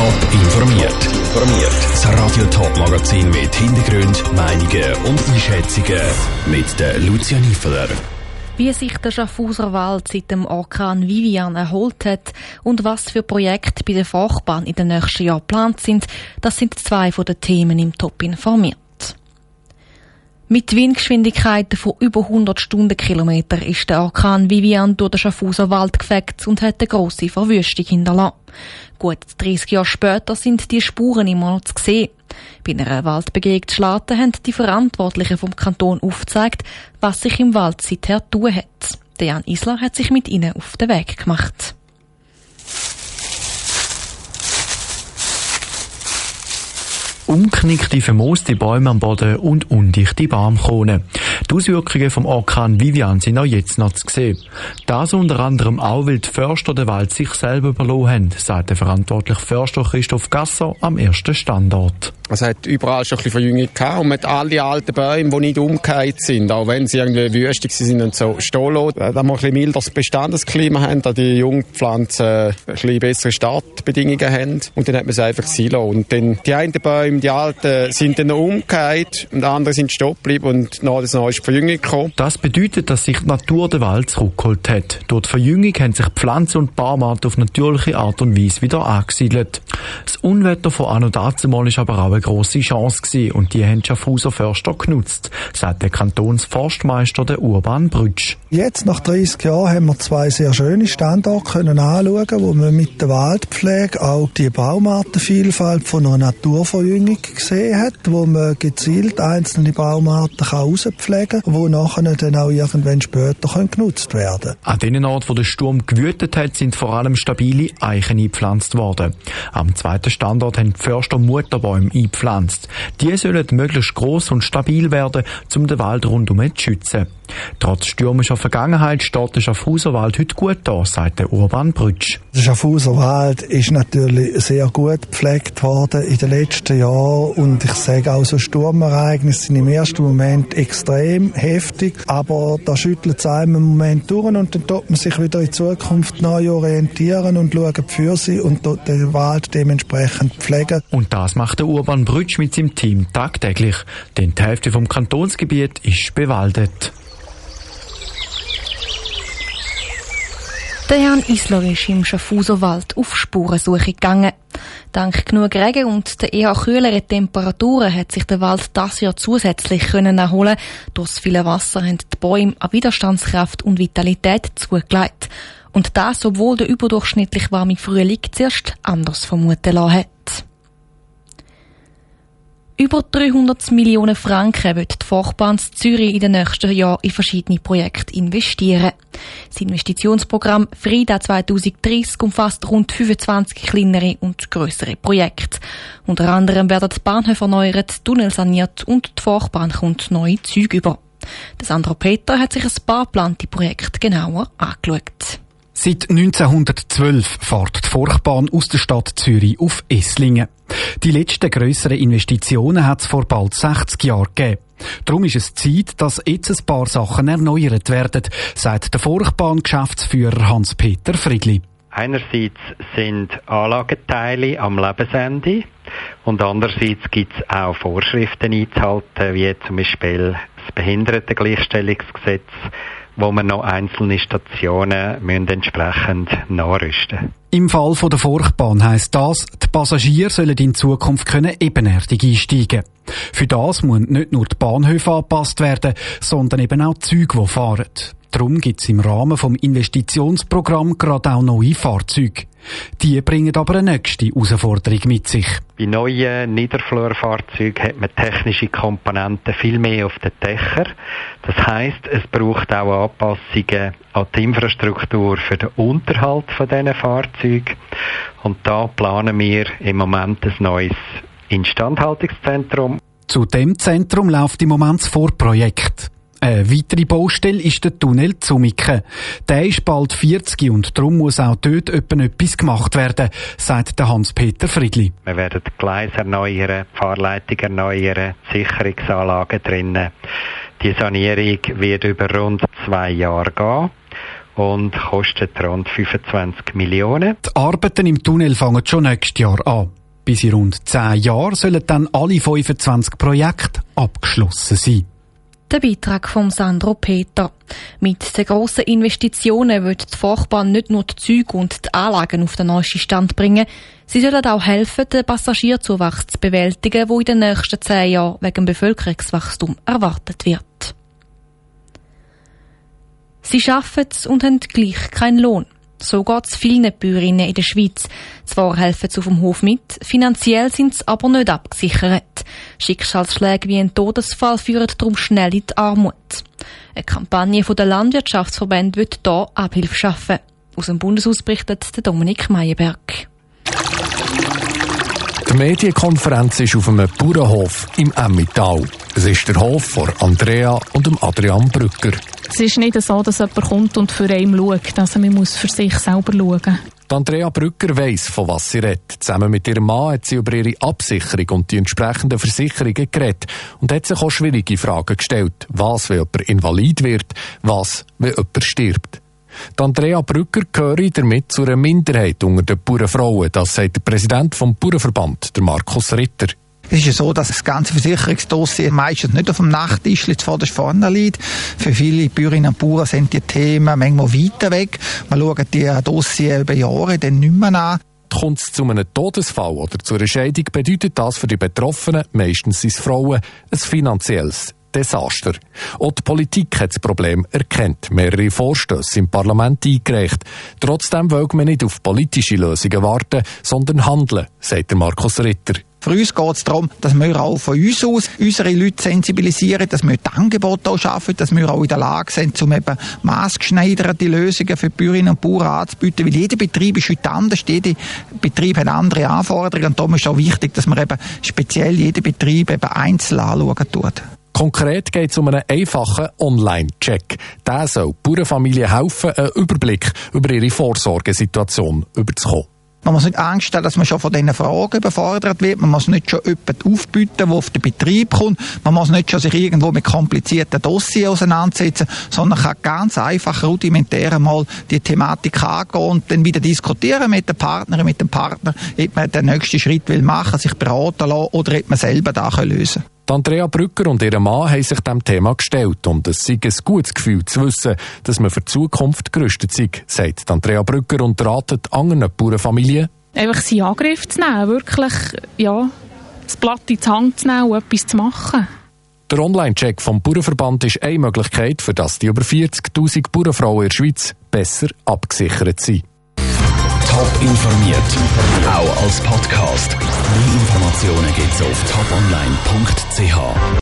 Top informiert. Informiert. Das Radio Top Magazin mit Hintergrund, Meinungen und Einschätzungen mit der Lucia Niefeler. Wie sich der Schaffhauser Wald seit dem Orkan Vivian erholt hat und was für Projekte bei der Fachbahn in den nächsten Jahren geplant sind, das sind zwei von den Themen im Top informiert. Mit Windgeschwindigkeiten von über 100 Stundenkilometer ist der Orkan Vivian durch den Schaffhauser Wald gefegt und hat eine grosse Verwüstung hinterlassen. Gut 30 Jahre später sind die Spuren immer noch zu sehen. Bei einer Waldbegehung Schlaten haben die Verantwortlichen vom Kanton aufgezeigt, was sich im Wald seither tun hat. Jan Isler hat sich mit ihnen auf den Weg gemacht. Umknickte, vermooste Bäume am Boden und undichte Baumkronen. Die Auswirkungen vom Orkan Vivian sind auch jetzt noch zu sehen. Das unter anderem auch, weil die Förster den Wald sich selber überlassen haben, sagt der verantwortliche Förster Christoph Gasser am ersten Standort. Es hat überall schon ein bisschen Verjüngung gehabt und mit all die alten Bäumen, die nicht umgekehrt sind, auch wenn sie irgendwie wüstig sind und so stehen lassen, äh, da wir ein bisschen milderes Bestandesklima haben, da die Jungpflanzen ein bisschen bessere Startbedingungen haben und dann hat man es einfach sein lassen. Und dann die einen Bäume, die alten, sind dann umgekehrt und andere sind stehen geblieben und nach das neue ist die Verjüngung gekommen. Das bedeutet, dass sich die Natur den Wald zurückgeholt hat. Durch die Verjüngung haben sich Pflanzen und Baumarten auf natürliche Art und Weise wieder angesiedelt. Das Unwetter von Anno dazumal ist aber auch eine grosse Chance gewesen und die haben Schaffhauser Förster genutzt, sagt der Kantonsforstmeister der Urban Brütsch. Jetzt, nach 30 Jahren, haben wir zwei sehr schöne Standorte können anschauen, wo man mit der Waldpflege auch die Baumartenvielfalt von einer Naturverjüngung gesehen hat, wo man gezielt einzelne Baumarten rauspflegen kann, die nachher dann auch irgendwann später können genutzt werden An den Ort, wo der Sturm gewütet hat, sind vor allem stabile Eichen eingepflanzt worden. Am zweiten Standort haben die Förster Mutterbäume eingepflanzt. Die sollen möglichst groß und stabil werden, um den Wald rundum zu schützen. Trotz stürmischer Vergangenheit steht der Schaffhauser Wald heute gut da, sagt der Urban Brütsch. Der Schaffhauser Wald ist natürlich sehr gut gepflegt worden in den letzten Jahren und ich sage auch so Sturmereignisse sind im ersten Moment extrem heftig, aber da schüttelt es einem im Moment durch und dann tut man sich wieder in Zukunft neu orientieren und schauen für sie und den Wald dementsprechend pflegen. Und das macht der Urban Brütsch mit seinem Team tagtäglich, denn die Hälfte vom Kantonsgebiet ist bewaldet. Der Jan Isler ist im Schaffhauser auf Spurensuche gegangen. Dank genug Regen und der eher kühleren Temperaturen hat sich der Wald das Jahr zusätzlich können erholen. Durch das viele Wasser haben die Bäume an Widerstandskraft und Vitalität zugelegt. Und das, obwohl der überdurchschnittlich warme Frühling zuerst anders vermuten lassen hat. Über 300 Millionen Franken wird die Fachbahn Zürich in den nächsten Jahren in verschiedene Projekte investieren. Das Investitionsprogramm Frida 2030 umfasst rund 25 kleinere und größere Projekte. Unter anderem werden die Bahnhöfe erneuert, Tunnel saniert und die Fachbahn kommt neue Züge über. Der Sandro Peter hat sich ein paar geplante Projekte genauer angeschaut. Seit 1912 fährt die Forchbahn aus der Stadt Zürich auf Esslingen. Die letzten grösseren Investitionen hat es vor bald 60 Jahren gegeben. Darum ist es Zeit, dass jetzt ein paar Sachen erneuert werden, sagt der Forchbahn-Geschäftsführer Hans-Peter Friedli. Einerseits sind Anlagenteile am Lebensende und andererseits gibt es auch Vorschriften einzuhalten, wie zum Beispiel das Behindertengleichstellungsgesetz, wo man noch einzelne Stationen müssen entsprechend nachrüsten Im Fall von der Furchtbahn heisst das, die Passagiere sollen in Zukunft können ebenerdig einsteigen. Für das müssen nicht nur die Bahnhöfe angepasst werden, sondern eben auch die Züge, die fahren. Darum gibt es im Rahmen vom Investitionsprogramm gerade auch neue Fahrzeuge. Die bringen aber eine nächste Herausforderung mit sich. Bei neuen Niederflurfahrzeugen hat man technische Komponenten viel mehr auf den Dächern. Das heißt, es braucht auch Anpassungen an die Infrastruktur für den Unterhalt von diesen Fahrzeugen. Und da planen wir im Moment ein neues Instandhaltungszentrum. Zu dem Zentrum läuft im Moment das Vorprojekt. Eine weitere Baustelle ist der Tunnel Zumiken. Der ist bald 40 und darum muss auch dort etwas gemacht werden, sagt der Hans-Peter Friedli. Wir werden die Gleise erneuern, die Fahrleitung erneuern, Sicherungsanlagen drinnen. Die Sanierung wird über rund zwei Jahre gehen. und kostet rund 25 Millionen. Die Arbeiten im Tunnel fangen schon nächstes Jahr an. Bis in rund 10 Jahren sollen dann alle 25 Projekte abgeschlossen sein. Der Beitrag von Sandro Peter. Mit den grossen Investitionen wird die Fachbahn nicht nur die Züge und die Anlagen auf den neuesten Stand bringen, sie sollen auch helfen, den Passagierzuwachs zu bewältigen, der in den nächsten zehn Jahren wegen Bevölkerungswachstum erwartet wird. Sie arbeiten und haben gleich keinen Lohn. So geht es vielen Bäuerinnen in der Schweiz. Zwar helfen sie auf dem Hof mit, finanziell sind sie aber nicht abgesichert. Schicksalsschläge wie ein Todesfall führen darum schnell in die Armut. Eine Kampagne der Landwirtschaftsverbände wird hier Abhilfe schaffen. Aus dem Bundeshaus berichtet Dominik Meyerberg. Die Medienkonferenz ist auf einem Bauernhof im Emmital. Es ist der Hof von Andrea und Adrian Brücker. Es ist nicht so, dass jemand kommt und für einen schaut. Also man muss für sich selber schauen. Die Andrea Brücker weiss, von was sie redet. Zusammen mit ihrem Mann hat sie über ihre Absicherung und die entsprechenden Versicherungen geredet und hat sich auch schwierige Fragen gestellt. Was, wenn jemand invalid wird? Was, wenn jemand stirbt? Die Andrea Brücker gehöre damit zu einer Minderheit unter den Bauernfrauen. Das sagt der Präsident vom Bauernverband, der Markus Ritter. Es ist ja so, dass das ganze Versicherungsdossier meistens nicht auf dem Nachttisch zuvorderst vorne liegt. Für viele Bäuerinnen und Bauern sind die Themen manchmal weiter weg. Man schaut die Dossier über Jahre dann nicht mehr an. Kommt es zu einem Todesfall oder zu einer Scheidung, bedeutet das für die Betroffenen, meistens sind es Frauen, ein finanzielles Desaster. Auch die Politik hat das Problem erkannt, mehrere Vorstöße im Parlament eingereicht. Trotzdem will man nicht auf politische Lösungen warten, sondern handeln, sagt Markus Ritter. Für uns geht es darum, dass wir auch von uns aus unsere Leute sensibilisieren, dass wir die Angebote auch schaffen, dass wir auch in der Lage sind, um eben maßgeschneiderte Lösungen für die Bäuerinnen und Bauern anzubieten. Weil jeder Betrieb ist heute anders, jeder Betrieb hat andere Anforderungen und darum ist auch wichtig, dass man eben speziell jeden Betrieb eben einzeln anschauen tut. Konkret geht es um einen einfachen Online-Check. Der soll Bauernfamilien helfen, einen Überblick über ihre Vorsorgesituation überzukommen. Man muss nicht Angst haben, dass man schon von diesen Fragen überfordert wird. Man muss nicht schon jemanden aufbieten, der auf den Betrieb kommt. Man muss nicht schon sich irgendwo mit komplizierten Dossiers auseinandersetzen, sondern kann ganz einfach rudimentär mal die Thematik angehen und dann wieder diskutieren mit der Partnerin, mit dem Partner, ob man den nächsten Schritt will machen, sich beraten lassen oder ob man selber da lösen kann. Andrea Brücker und ihr Mann haben sich dem Thema gestellt und es sei ein gutes Gefühl zu wissen, dass man für die Zukunft gerüstet sei, sagt Andrea Brücker und ratet anderen Bauernfamilien. Einfach seinen Angriff zu nehmen, wirklich, ja, das Blatt in die Hand zu nehmen und etwas zu machen. Der Online-Check vom Bauernverband ist eine Möglichkeit, für das die über 40.000 Bauernfrauen in der Schweiz besser abgesichert sind. Top informiert, auch als Podcast. Mehr Informationen gibt's auf toponline.ch.